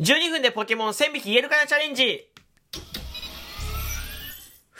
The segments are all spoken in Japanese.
12分でポケモン1000匹言えるかなチャレンジ。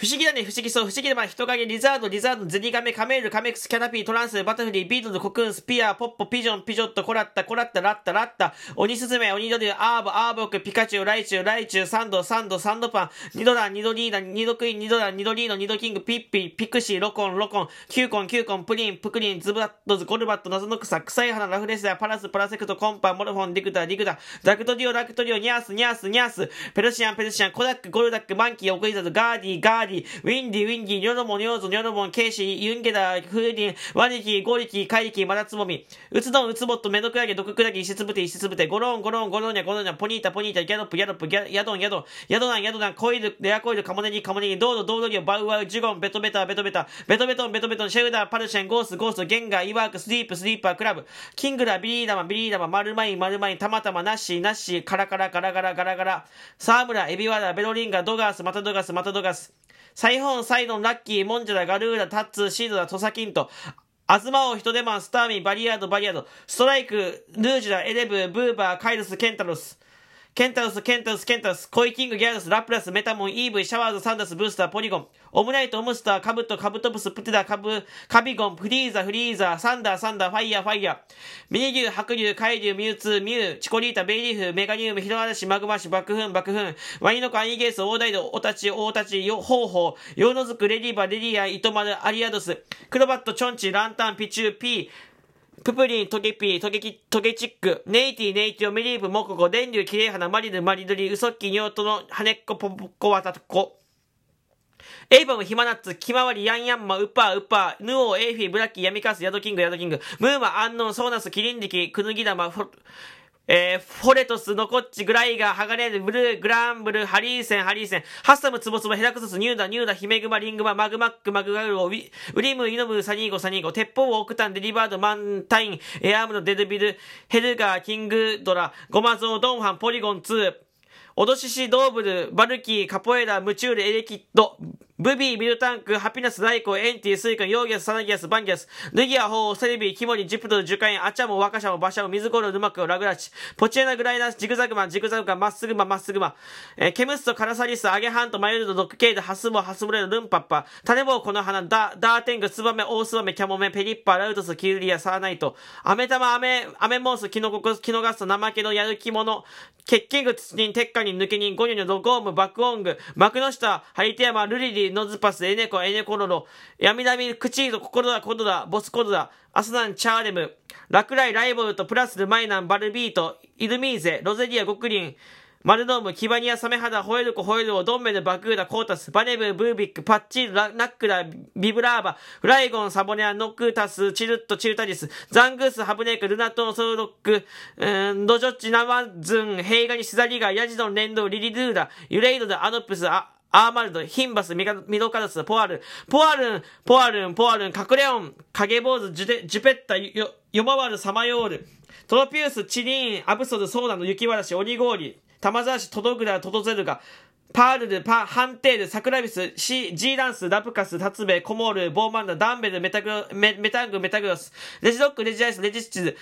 不思議だね、不思議そう、不思議だま、人影、リザード、リザード、ゼニガメ、カメール、カメックス、キャタピー、トランス、バタフリー、ビートル、コクーン、スピア、ポッポ、ピジョン、ピジョット、コラッタ、コラッタ、ラッタ、ラッタ、鬼スズメ、鬼ドリル、アーボ、アーボク、ピカチュウ、ライチュウ、ライチュウ、サンド、サンド、サンドパン、ニドラン、ニドリーダ、ニドクイーン、ニドラン、ニドリーノ、ニドキング、ピッピ、ピクシー、ロコン、ロコン、キューコン、キューコン、プリン、プクリン、ズブラッドズ、ゴルバット、謎の草、臭い花、ラフレスダ、パラス、パラセクト、コンパ、モルフォン、ディクダ、ディクダ、ダクトディオ、ラクトディオ、ニャース、ニャース、ニャース、ペルシアン、ペルシアン、コダック、ゴルダック、マンキー、オクイザズ、ガーディ、ガーディ、ウィンディ、ウィンディ、ニョノモ、ニョーゾ、ニョノモン、ケイシー、ユンゲダ、フーディン、ワニキ、ゴリキ、カイキ、マダツモミ、ウツドン、ウツボット、メドクラゲ、ドククラゲ、イシツブテ、イシツブテ、ゴロン、ゴロン、ゴロンニャ、ゴロンニャ、ポニータ、ポニータ、ギャロップ、ギャロップ、ギャヤドン、ヤドン、ヤドナン、ヤドナン、コイル、レアコイル、カモネギ、カモネギ、ドード、ドードリオ、バウワウ、ジュゴン、ベトベタ、ベトベタ、ベトベトン、ベトベトン、シェルダー、パルシェン、ゴース、ゴース、ゲンガー、イワーク、スリープ、スリーパー、クラブ、キングダ、ビリーダマ、ビリーダマ、マルマイン、マルマイン、タマタマ、ナッシー、ナッシー、カラカラ、ガラガラ、ガラガラ、サームラ、エビワダ、ベロリンガ、ドガース、マタドガス、マタドガス、サイホン、サイドン、ラッキー、モンジャラ、ガルーラ、タッツー、シードラ、トサキント、アズマオ、ヒトデマン、スターミー、バリアード、バリアード、ストライク、ヌージュラ、エレブ、ブーバー、カイルス、ケンタロス、ケンタロス、ケンタロス、ケンタロス、コイキング、ギャラス、ラプラス、メタモン、イーブイ、シャワーズ、サンダス、ブースター、ポリゴン、オムナイト、オムスター、カブト、カブトプス、プテダ、カブ、カビゴン、フリーザ、フリーザ、サンダー、サンダー、ファイヤー、ファイヤー、ミニ牛、白竜、カイリュウ、ミュウツー、ミュウ、チコリータ、ベイリーフ、メガニウム、ヒロアラシ、マグマシ、バクフン、バクフン、ワニノコ、アニゲース、オーダイド、オタチ、オータチ、ヨ、ホウホウ、ヨウノズク、レディバ、レディア、イトマル、アリアドス、クロバット、チョンチ、ランタン、ピチュー、ピー、ププリン、トゲピー、トゲキ、トゲチック、ネイティ、ネイティオ、メリーブ、モココ、電流、キレイハナ、マリヌ、マリドリ、ウソッキ、ニョートの、ハネッコ、ポポコ、ワタコ。エイバム、ヒマナッツ、キマワリ、ヤンヤンマ、ウッパー、ウッパー、ヌオー、エイフィ、ブラッキー、ヤミカス、ヤドキング、ヤドキング、ムーマ、アンノン、ソーナス、キリンリキ、クヌギダマ、フォ、えー、フォレトス、ノコッチ、グライガー、ハガレール、ブルー、グランブル、ハリーセン、ハリーセン、ハッサム、ツボツボ、ヘラクソス、ニューダ、ニューダ、ヒメグマ、リングマ、マグマック、マグガルゴ、ウィウリム、イノム、サニーゴ、サニーゴ、鉄砲、オクタン、デリバード、マンタイン、エアームのデルビル、ヘルガー、キングドラ、ゴマゾー、ドンファン、ポリゴン2、オドシシ、ドーブル、バルキー、カポエラ、ムチュール、エレキッド、ブビー、ビルタンク、ハピナス、ライコ、エンティ、スイカ、ヨーギャス、サナギアス、バンギャス、ルギア、ホー、セレビー、キモリ、ジプトル、ジュカイン、アチャモ、ワカシャモ、バシャモ、ミズゴロ、ルマク、ラグラチ、ポチエナ、グライナス、ジグザグマン、ジグザグマン、マッスグマ、マッスグマ、えー、ケムスト、カラサリス、アゲハント、マユルド、ドックケイド、ハスモ、ハスブレル、ルンパッパ、タネボウ、この花、ダ、ダーテング、ツバメ、オースバメ、キャモメ、ペリッパ、ラウトス、キルリア、サーナイト、アメタマ、アメ、アメモース、キノココ、キノガスト、怠けのやる気者、欠勤具、ツ人、鉄火人、抜け人、ゴニョニョ、ロゴーム、バクオング、マクノシタ、ハリテヤマ、ルリリ、ノズパス、エネコ、エネコロロ、ヤミダミ、クチード、ココロダ、コドダ、ボスコドダ、アスナン、チャーレム、ラクライ、ライボルト、プラスル、マイナン、バルビート、イルミーゼ、ロゼリア、ゴクリン、マルノーム、キバニア、サメハダ、ホエルコ、ホエルオ、ドンメル、バクーダ、コータス、バネブ、ブービック、パッチール、ナックラ、ビブラーバ、フライゴン、サボネア、ノクータス、チルット、チルタリス、ザングース、ハブネーク、ルナトン、ソウロック、うん、ドジョッチ、ナマズン、ヘイガニ、シザリガ、ヤジドン、レンド、リリドゥーダ、ユレイドダ、アノプス、ア、アーマルド、ヒンバス、ミドカラス、ポアル、ポアルン、ポアルン、ポアルン、カクレオン、影坊主、ジュデ、ジュペッタ、ヨ、マワル、サマヨール、トロピウス、チリーン、アブソル、ソーダの雪嵐、オリゴーリ、玉沢市、トドグラ、トドゼルガ、パールル、パ、ハンテール、サクラビス、シー、ジーランス、ラプカス、タツベ、コモール、ボーマンダ、ダンベル、メタグ、メ、メタング、メタグロス、レジドック、レジアイス、レジスチズ、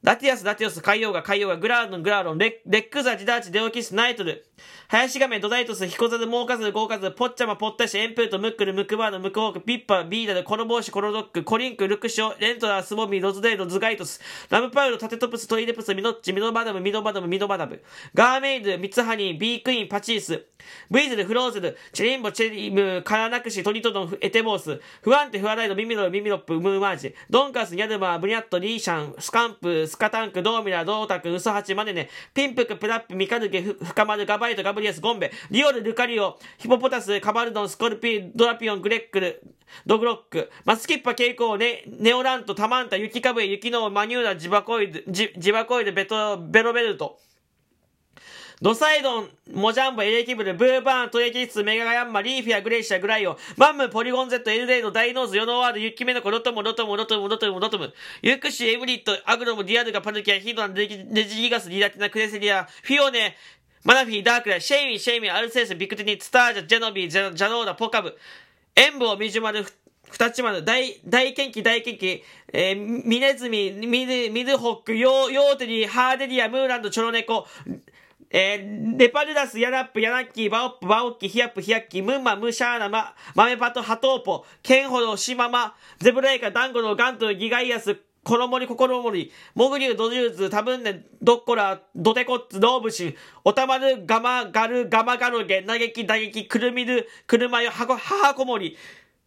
ラティアス、ラティオス、海洋ガ、海洋ガ、グラードン、グラーロン、レレックザ、ジダーチ、デオキス、ナイトル、林亀、ドダイトス、ヒコザル、モーカズル、ゴーカズル、ポッチャマ、ポッタシ、エンプート、ムックル、ムクバード、ムクホーク、ピッパー、ビーダル、コロボウシ、コロドック、コリンク、ルクショ、レントラー、スボミ、ロズデイド、ズガイトス、ラムパウル、タテトプス、トイレプス、ミノッチ、ミノバダム、ミノバダム、ミノバダム、ガーメイド、ミツハニー、ビークイーン、パチース、ブイズル、フローズル、チェリンボ、チェリム、カラナクシ、トリトドン、エテボース、フワンテ、フワライド、ミミロ、ミミロップ、ムーマージ、ドンカス、ニャルマー、ブニャット、リーシャン、スカンプ、スカタンク、ドーミラ、ドータク、ウソハチ、マネネ、ピンプク、プラップ、ミカヌケ、フカマル、ガバイト、ガブリアス、ゴンベ、リオル、ルカリオ、ヒポポタス、カバルドン、スコルピー、ドラピオン、グレックル、ドグロック、マスキッパ、ケイコウ、ネ、ネオラント、タマンタ、ユキカブエ、ユキノー、マニューラ、ジバコイル、ジジバコイル、ベト、ベロベルト。ドサイドン、モジャンボ、エレキブル、ブーバーン、トレキス、メガガヤンマ、リーフィア、グレイシア、グライオ、マンム、ポリゴン Z、エルデイド、ダイノーズ、ヨノワール、ユッキメノコ、ロトム、ロトム、ロトム、ロトム、ロトム、ユクシ、エブリット、アグロム、ディアルガ、パルキア、ヒドナ、レジギガス、リラティナ、クレセリア、フィオネ、マナフィー、ダークラ、シェイミー、シェイミー、アルセース、ビクティニ、ツタージャ、ジェノビー、ジャジャノーダ、ポカブ、エンボ、ミジュマル、二つまで、大、大元気、大元気、えー、ミネズミ、ミル、ミルホック、ヨー、ヨーテリー、ハーデリア、ムーランド、チョロネコ、えー、レパルダス、ヤナップ、ヤナッキー、バオップ、バオッキ、ヒヤップ、ヒヤッキー、ムンマ、ムシャーナ、マ、マメパト、ハトーポ、ケンホド、シママ、ゼブレイカ、ダンゴのガント、ギガイアス、コロモリ、ココロモリ、モグリュウ、ドジューズ、タブンネ、ドッコラ、ドテコッツ、ドーブシン、オタマル、ガマ、ガル、ガマガロゲ、嘆き、打撃、クルミル、クルマヨ、ハコ、ハハコモリ、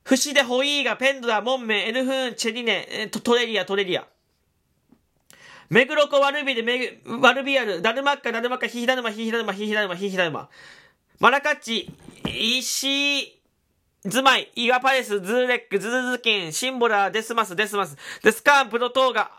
フシデ、ホイーガ、ペンドラ、モンメン、エルフーン、チェリネ、トレリア、トレリア。メグロコワルビでメグ、ワルビアル、ダルマッカ、ダルマッカ、ヒヒダルマ、ヒヒダルマ、ヒヒダルマ、ヒヒダルマ。マラカッチ、石、ズマイ、イワパレス、ズーレック、ズズズキン、シンボラ、デスマス、デスマス、デスカーン、プロトーガ、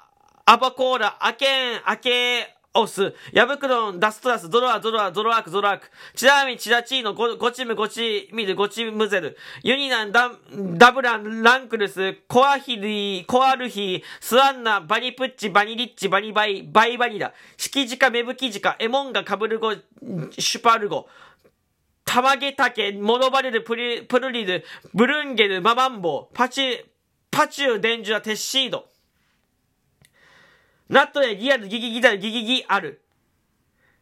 アバコーラ、アケン、アケー。オス、ヤブクロン、ダストラス、ドロア、ドロア、ドロアーク、ドロアーク、チラミ、チラチーノ、ゴチム、ゴチミル、ゴチムゼル、ユニナン、ダダブラン、ランクルス、コアヒリ、コアルヒ、スワンナ、バニプッチ、バニリッチ、バニバイ、バイバニラ、シキジカ、メブキジカ、エモンガ、カブルゴ、シュパルゴ、タマゲタケ、モノバレル、プリ、プルリル、ブルンゲル、ママンボ、パチ、パチュー、デンジュラ、テッシード。ナットでギアル、ギギギダル、ギギギある。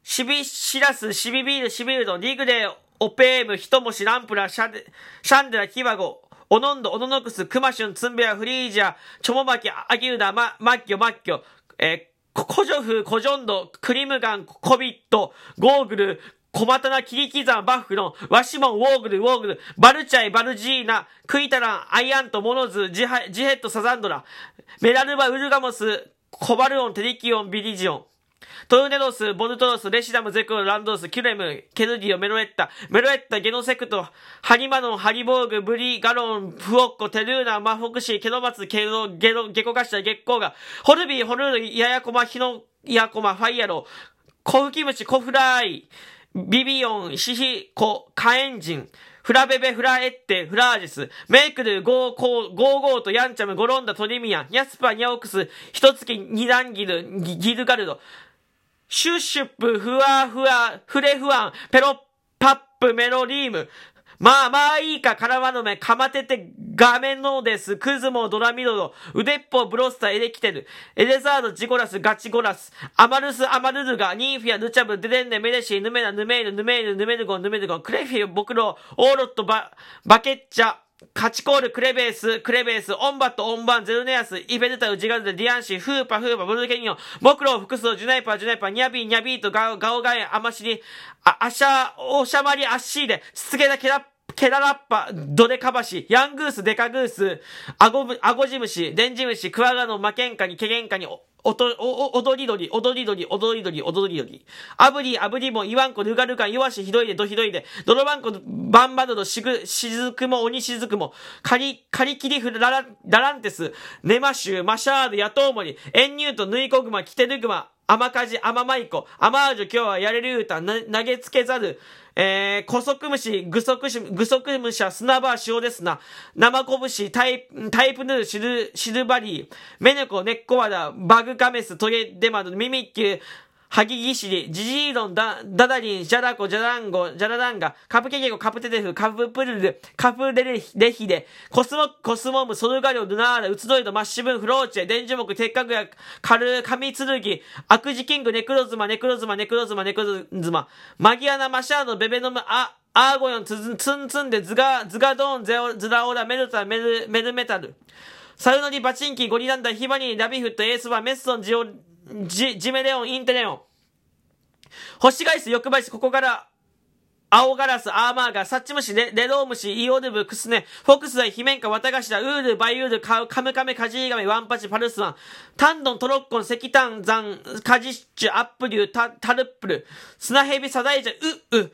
シビシラス、シビビール、シビルド、リグレ、オペーム、ヒトモシ、ランプラ、シャデ、シャンデラ、キバゴ、オノンド、オノノクス、クマシュン、ツンベア、フリージャ、チョモマキ、アギウダ、マ、マッキョ、マッキョ、えー、コジョフ、コジョンド、クリムガン、コビット、ゴーグル、小股な切り刻むバッフの、ワシモン、ウォーグル、ウォーグル、バルチャイ、バルジーナ、クイタラン、アイアント、モノズ、ジハジヘット、サザンドラ、メラルバ、ウルガモス、コバルオン、テリキオン、ビリジオン。トルネロス、ボルトロス、レシダム、ゼクロ、ランドース、キュレム、ケルディオ、メロエッタ、メロエッタ、ゲノセクト、ハニマノン、ハリボーグ、ブリ、ガロン、フオッコ、テルーナ、マフォクシー、ケノマツ、ケロ、ゲロ、ゲコガシタ、ゲッコウガ、ホルビー、ホルル、ヤヤコマ、ヒノ、ヤコマ、ファイヤロ、コフキムチ、コフライ、ビビオン、シヒコ、カエンジン、フラベベ、フラエッテ、フラージス、メイクル、ゴーコー、ゴーゴーとヤンチャム、ゴロンダ、トリミアン、ニャスパ、ニャオクス、ヒトツキ、ニダンギル、ギギルガルド、シュッシュップ、フワフワ、フレフワン、ペロッパップ、メロリーム、まあまあいいか、カラマノメ、カマテテ、ガメノデス、クズモ、ドラミロド、腕っぽ、ブロスタ、エレキテル、エレザード、ジゴラス、ガチゴラス、アマルス、アマルルガ、ニーフィア、ヌチャブ、デデンネ、メレシー、ヌメナ、ヌメール、ヌメール、ヌメルゴ、ヌメルゴ、クレフィー、ボクロ、オーロット、バ、バケッチャ、カチコール、クレベース、クレベース、オンバット、オンバン、ゼルネアス、イベルタウ、ジガルデ、ディアンシー、フーパ、フーパ、ブルーケニオン、モクロウ、複数、ジュナイパー、ジュナイパー、ニャビー、ニャビーとガオ、ガオガエン、アマシリ、アシャ、オシャマリ、アッシーで、しつけだ、ケラッテララッパ、ドデカバシ、ヤングース、デカグース、アゴブ、アゴジムシ、デンジムシ、クワガのマケンカに、ケゲンカに、おと、お、お、踊り鳥、踊り鳥、踊り鳥、踊り鳥。あぶり、あぶりも、いわんこ、ぬがるかん、わし、ひどいで、どひどいで、どろばんこ、ばんばどど、しぐ、しずくも、おにしずくも、かり、かりきりふる、らら、ららんてす、ねましゅう、ましゃーで、やとうもり、えんにゅうと、ぬいこぐま、きてるぐま、甘かじ、甘まいこ、甘あじ、今日はやれる歌、投げつけざる、えー、古足虫、ぐそくし、ぐそく虫は砂場塩ですな。生拳、タイプ、タイプヌー、シル、シルバリー、メネコ、ネッコワダ、バグカメス、トゲデマド、ミミッキューギギシリ、ジジードン、ダ、ダダリン、ジャラコ、ジャランゴ、ジャラダンガ、カプケケコ、カプテテフ、カププルル、カプレレレヒデ、コスモ、コスモム、ソルガリョ、ルナーラ、ウツドイド、マッシブン、フローチェ、デンジモク、鉄角や、カル、カミツルギ、悪事キング、ネクロズマ、ネクロズマ、ネクロズマ、ネクロズマ、マギアナ、マシャード、ベベノム、ア、アーゴヨン、ツンツンツンで、ズガ、ズガドーン、ゼオ、ズラオラ、メルタ、メル、メルメタル。サルノリ、バチンキ、ゴリランダ、ヒバニー、ラビフット、エースバ、メッソン、ジオ、ジ、ジメレオン、インテレオン。星返す、欲張りし、ここから、青ガラス、アーマーガ、サッチムシ、レレロウムシ、イオルブ、クスネ、フォクスダイ、ヒメンカ、ワタガシラ、ウール、バイウール、カカムカメ、カジーガメ、ワンパチ、パルスワン、タンドン、トロッコン、石炭、ザン、カジッチュ、アップリュー、タ、タルップル、砂ヘビ、サダイジャ、ウッウ、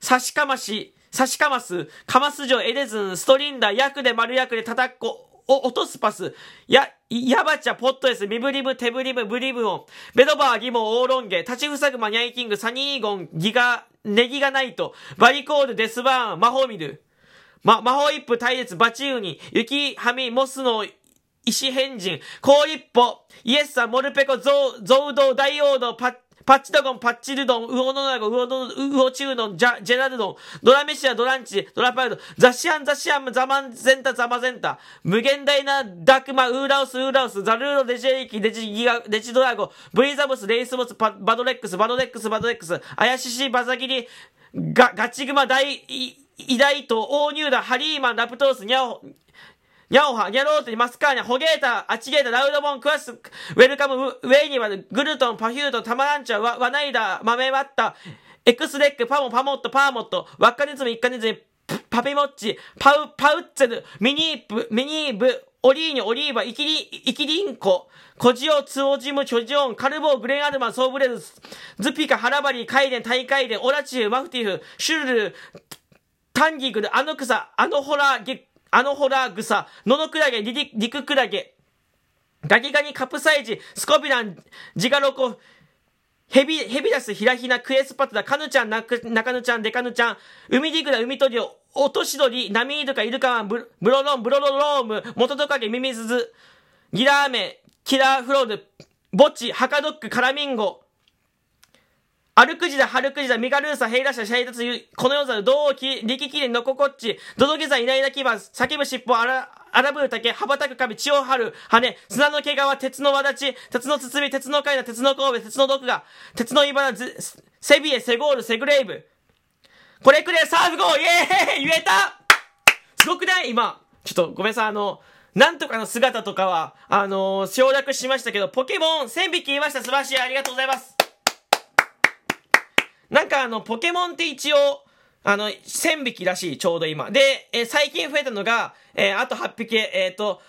サシカマシ、サシカマス、カマスジョ、エレズン、ストリンダ、ヤクで丸ヤクで叩っこ、お、落とすパス。や、ヤバチャ、ポットエス、ミブリブ、テブリブ、ブリブオン。ベドバー、ギモ、オーロンゲ、立ちふさぐマ、ニャイキング、サニーゴン、ギガ、ネギがナイト、バリコール、デスバーン、魔法ミル。ま、魔法一夫、対列、バチウニ、雪、ハミ、モスの、石変人、高一歩、イエスサ、モルペコ、ゾウ、ゾウドウ、大王道、パッ、パッチドゴン、パッチルドン、ウオノナゴ、ウオノ、ウオチューノン、ジャ、ジェラルドン、ドラメシア、ドランチ、ドラパウド、ザシアン、ザシアン、ザマンゼンタ、ザマゼンタ、無限大なダクマ、ウーラウス、ウーラウス、ザルーロ、デジェイキ、デジギガ、デジドラゴ、ブリザムス、レイスモス、パバドレックス、バドレックス、バドレックス、アヤシシ、バザギリ、ガ、ガチグマ、大、偉大と、オーニューダ、ハリーマン、ラプトース、ニャオ、ニャオハ、ニャローテ、マスカーニャ、ホゲータ、アチゲータ、ラウドボン、クワス、ウェルカム、ウェイニバル、グルトン、パフュートン、タマランチャ、ワワナイダー、マメワッタ、エクスレック、パモ、パモット、パーモット、ワッカニズム、イッカニズム、パピモッチ、パウ、パウッツェル、ミニープ、ミニーブ、オリーニ、オリーバ、イキリ、イキリンコ、コジオ、ツオジム、チョジオン、カルボー、グレンアルマン、ソーブレルス、ズピカ、ハラバリ、カイデン、タイカイデン、オラチュー、マフティフ、シュルル、タンギグル、あの草、あのホラー、ゲあのホラー草、ノノクラゲ、リリ、リククラゲ、ガギガニカプサイジ、スコビラン、ジガロコ、ヘビ、ヘビダス、ヒラヒナ、クエスパトダ、カヌちゃん、ナク、ナカヌちゃん、デカヌちゃん、ウミディグラ、ウミトリオ、オトシドリ、ナミイルカ、イルカワン、ブブロロン、ブロロローム、モトトカゲ、ミミズズ、ギラーメ、キラーフロール、ボッチ、ハカドック、カラミンゴ、アルクジダ、ハルクジダ、ミカルーサ、ヘイラシャ、シャイタツ、この世ザル、ドウキ、リキキリン、ノココッチ、ドドゲザ、イナイナキバ、叫ぶ尻尾、アラ、アラブータケ、羽ばたく髪、血を張る、羽、砂の毛皮、鉄の輪立ち、鉄の包み、鉄の階段、鉄の神戸、鉄の毒が、鉄の茨、セビエ、セゴール、セグレイブ。これくれ、サーフゴーイエーイ言えたすごくない？今。ちょっとごめんなさい、あの、なんとかの姿とかは、あのー、省略しましたけど、ポケモン1000匹いました。素晴らしい。ありがとうございます。なんかあの、ポケモンって一応、あの、1000匹らしい、ちょうど今。で、えー、最近増えたのが、えー、あと8匹、えっ、ー、と、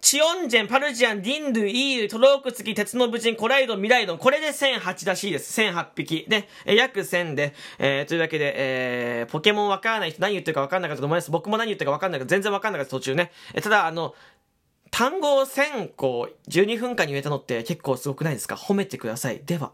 チオンジェン、パルジアン、ディンドゥ、イール、トロークツキ、鉄の武人、コライドン、ミライドン。これで1008らしいです。1008匹。で、え、約1000で、えー、というわけで、えー、ポケモンわからない人何言ってるかわかんなかったと思います。僕も何言ってるかわかんないか全然わかんなかった途中ね。え、ただ、あの、単語を1000個12分間に言えたのって結構すごくないですか？褒めてください。では。